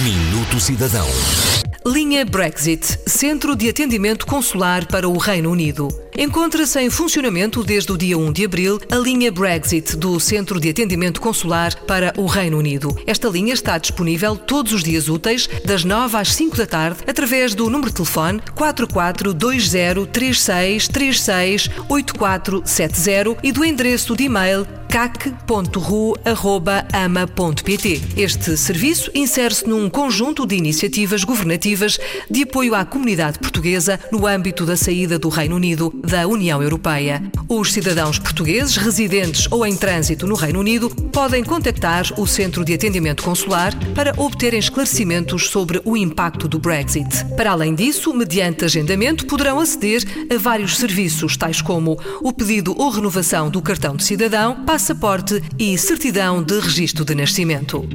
Minuto Cidadão. Linha Brexit, Centro de Atendimento Consular para o Reino Unido. Encontra-se em funcionamento desde o dia 1 de abril a linha Brexit do Centro de Atendimento Consular para o Reino Unido. Esta linha está disponível todos os dias úteis, das 9 às 5 da tarde, através do número de telefone 442036368470 e do endereço de e-mail cac.ru.ama.pt. Este serviço insere-se num conjunto de iniciativas governativas de apoio à comunidade portuguesa no âmbito da saída do Reino Unido da União Europeia. Os cidadãos portugueses residentes ou em trânsito no Reino Unido podem contactar o Centro de Atendimento Consular para obterem esclarecimentos sobre o impacto do Brexit. Para além disso, mediante agendamento, poderão aceder a vários serviços, tais como o pedido ou renovação do cartão de cidadão, passaporte e certidão de registro de nascimento.